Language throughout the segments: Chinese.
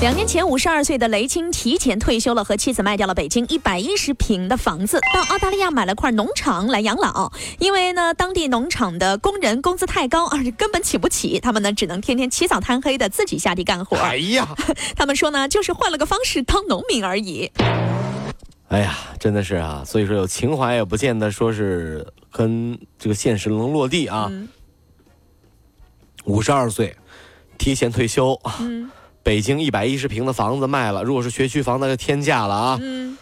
两年前，五十二岁的雷青提前退休了，和妻子卖掉了北京一百一十平的房子，到澳大利亚买了块农场来养老。因为呢，当地农场的工人工资太高，而且根本请不起，他们呢只能天天起早贪黑的自己下地干活。哎呀，他们说呢，就是换了个方式当农民而已。哎呀，真的是啊，所以说有情怀也不见得说是跟这个现实能落地啊。五十二岁，提前退休。嗯。北京一百一十平的房子卖了，如果是学区房，那就天价了啊！嗯，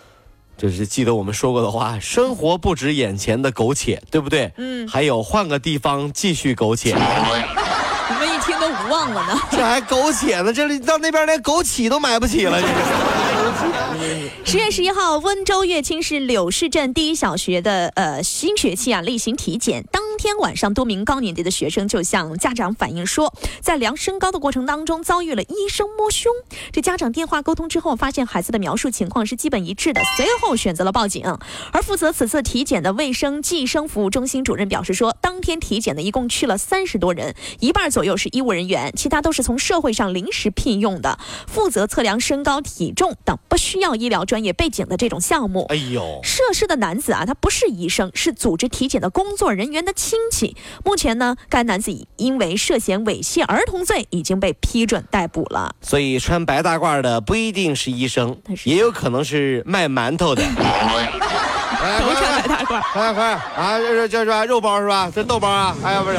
这是记得我们说过的话，生活不止眼前的苟且，对不对？嗯，还有换个地方继续苟且。你们一听都无望了呢，这还苟且呢？这里到那边连枸杞都买不起了。十月十一号，温州乐清市柳市镇第一小学的呃新学期啊例行体检，当天晚上多名高年级的学生就向家长反映说，在量身高的过程当中遭遇了医生摸胸。这家长电话沟通之后，发现孩子的描述情况是基本一致的，随后选择了报警。而负责此次体检的卫生计生服务中心主任表示说，当天体检的一共去了三十多人，一半左右是医务人员，其他都是从社会上临时聘用的，负责测量身高体重等不需要医疗专。专业背景的这种项目，哎呦，涉事的男子啊，他不是医生，是组织体检的工作人员的亲戚。目前呢，该男子因为涉嫌猥亵儿童罪已经被批准逮捕了。所以穿白大褂的不一定是医生，也有可能是卖馒头的。都穿白大褂，快快啊！这是这是肉包是吧？这豆包啊？哎呀，不是。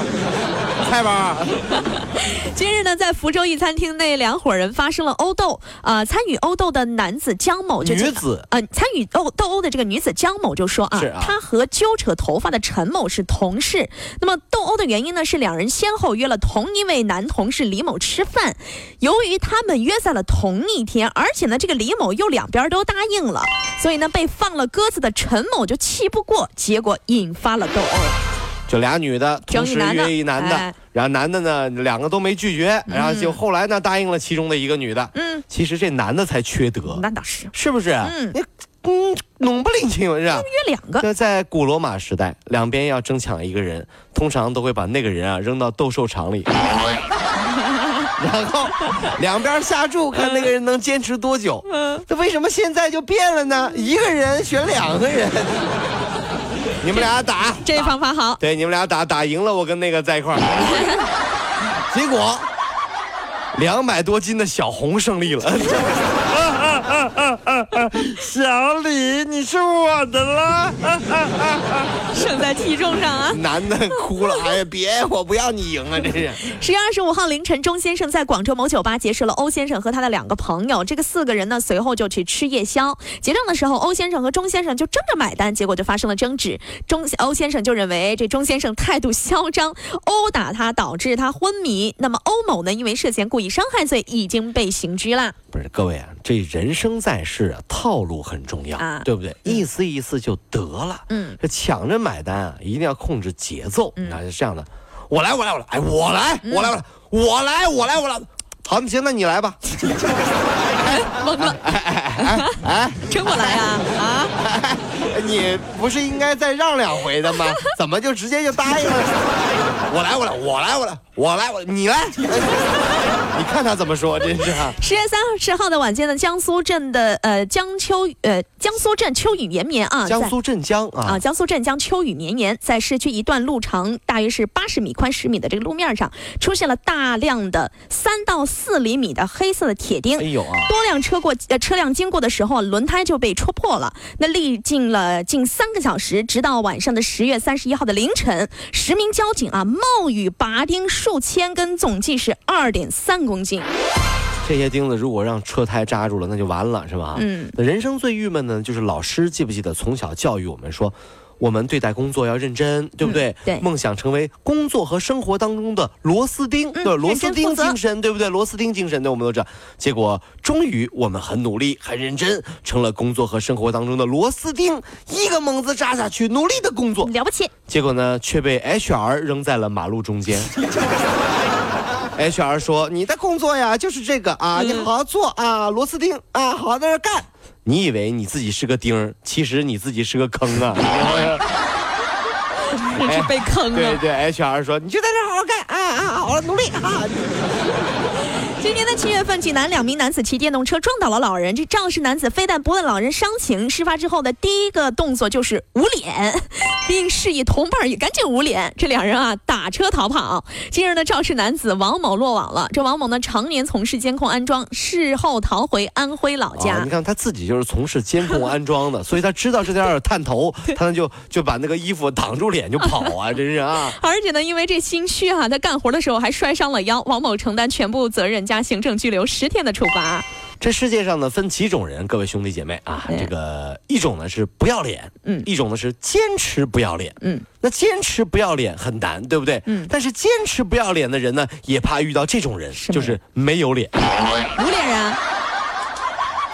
菜包。啊今日呢，在福州一餐厅内，两伙人发生了殴斗。啊，参与殴斗的男子江某就女子呃，参与斗斗殴的这个女子江某就说啊，他和揪扯头发的陈某是同事。那么斗殴的原因呢，是两人先后约了同一位男同事李某吃饭。由于他们约在了同一天，而且呢，这个李某又两边都答应了，所以呢，被放了鸽子的陈某就气不过，结果引发了斗殴。就俩女的同时约一男的，然后男的呢两个都没拒绝，然后就后来呢答应了其中的一个女的。嗯，其实这男的才缺德，那倒是，是不是？嗯，你嗯弄不领情是吧？约两个。那在古罗马时代，两边要争抢一个人，通常都会把那个人啊扔到斗兽场里，然后两边下注，看那个人能坚持多久。嗯，那为什么现在就变了呢？一个人选两个人。你们俩打，这方法好。对，你们俩打，打赢了，我跟那个在一块儿。结果，两百多斤的小红胜利了。小李，你是我的了，胜在体重上啊！男的哭了，哎呀，别，我不要你赢啊！这是十月二十五号凌晨，钟先生在广州某酒吧结识了欧先生和他的两个朋友，这个四个人呢，随后就去吃夜宵。结账的时候，欧先生和钟先生就争着买单，结果就发生了争执。钟欧先生就认为这钟先生态度嚣张，殴打他导致他昏迷。那么欧某呢，因为涉嫌故意伤害罪，已经被刑拘了。不是各位啊，这人生在世啊，套路很重要啊，对不对？意思意思就得了。嗯，这抢着买单啊，一定要控制节奏。啊是这样的，我来，我来，我来，哎，我来，我来，我来，我来，我来，我来。好，行，那你来吧。懵了，哎哎哎哎，真我来呀？啊？你不是应该再让两回的吗？怎么就直接就答应了？我来，我来，我来，我来。我来，我你来，你看他怎么说，真是。十月三十号的晚间呢，江苏镇的呃江秋呃江苏镇秋雨绵绵啊，江苏镇江啊啊江苏镇江秋雨绵绵，在市区一段路长大约是八十米、宽十米的这个路面上，出现了大量的三到四厘米的黑色的铁钉。哎呦啊！多辆车过呃车辆经过的时候，轮胎就被戳破了。那历经了近三个小时，直到晚上的十月三十一号的凌晨，十名交警啊冒雨拔钉。数千根，总计是二点三公斤。这些钉子如果让车胎扎住了，那就完了，是吧？嗯。人生最郁闷的就是老师，记不记得从小教育我们说，我们对待工作要认真，对不对？对梦想成为工作和生活当中的螺丝钉，对吧，螺丝钉精神，对不对？螺丝钉精神，对，我们都知道。结果终于我们很努力、很认真，成了工作和生活当中的螺丝钉，一个猛子扎下去，努力的工作。了不起，结果呢，却被 HR 扔在了马路中间。HR 说：“你的工作呀，就是这个啊，你好好做啊，螺丝钉啊，好好在这干。你以为你自己是个钉儿，其实你自己是个坑啊。”你是被坑了。对对，HR 说：“你就在这好好干啊啊，好好努力啊。”今年的七月份，济南两名男子骑电动车撞倒了老人。这肇事男子非但不问老人伤情，事发之后的第一个动作就是捂脸，并示意同伴也赶紧捂脸。这两人啊打车逃跑。今日呢肇事男子王某落网了。这王某呢，常年从事监控安装，事后逃回安徽老家。啊，你看他自己就是从事监控安装的，所以他知道这点儿探头，他呢就就把那个衣服挡住脸就跑啊，真是啊。而且呢，因为这心虚啊，他干活的时候还摔伤了腰。王某承担全部责任加行政拘留十天的处罚。这世界上呢分几种人，各位兄弟姐妹啊，这个一种呢是不要脸，嗯一种呢是坚持不要脸，嗯，那坚持不要脸很难，对不对？嗯但是坚持不要脸的人呢，也怕遇到这种人，就是没有脸。无脸人，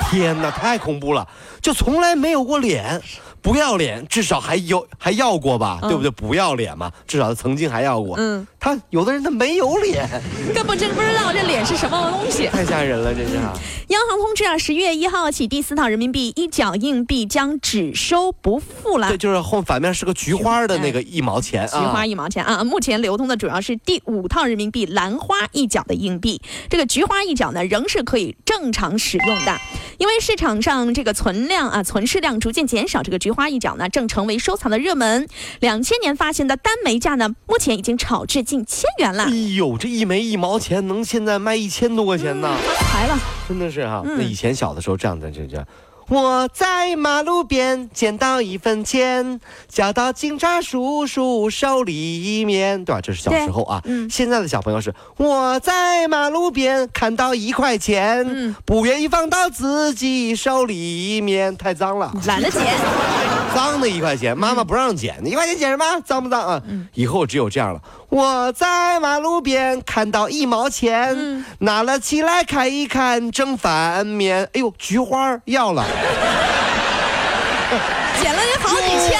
天哪，太恐怖了，就从来没有过脸。不要脸，至少还有还要过吧，嗯对不对？不要脸嘛，至少他曾经还要过。嗯，他有的人他没有脸，根本真不知道这脸是什么东西。太吓人了，这是啊。央行通知啊，十月一号起，第四套人民币一角硬币将只收不付了对，。就是后反面是个菊花的那个一毛钱啊。菊花一毛钱啊！目前流通的主要是第五套人民币兰花一角的硬币，这个菊花一角呢仍是可以正常使用的。因为市场上这个存量啊存世量逐渐减少，这个菊花一角呢正成为收藏的热门。两千年发行的单枚价呢，目前已经炒至近千元了哎，呦，这一枚一毛钱能现在卖一千多块钱呢，发财了。真的是哈、嗯那以前小的时候这样的，这这。我在马路边捡到一分钱，交到警察叔叔手里面，对吧？这是小时候啊。嗯现在的小朋友是我在马路边看到一块钱，嗯不愿意放到自己手里面，太脏了。懒得捡，脏的一块钱，妈妈不让捡，一块钱捡什么？脏不脏啊？以后只有这样了。我在马路边看到一毛钱，嗯拿了起来看一看，正反面。哎呦，菊花要了，捡了人好几千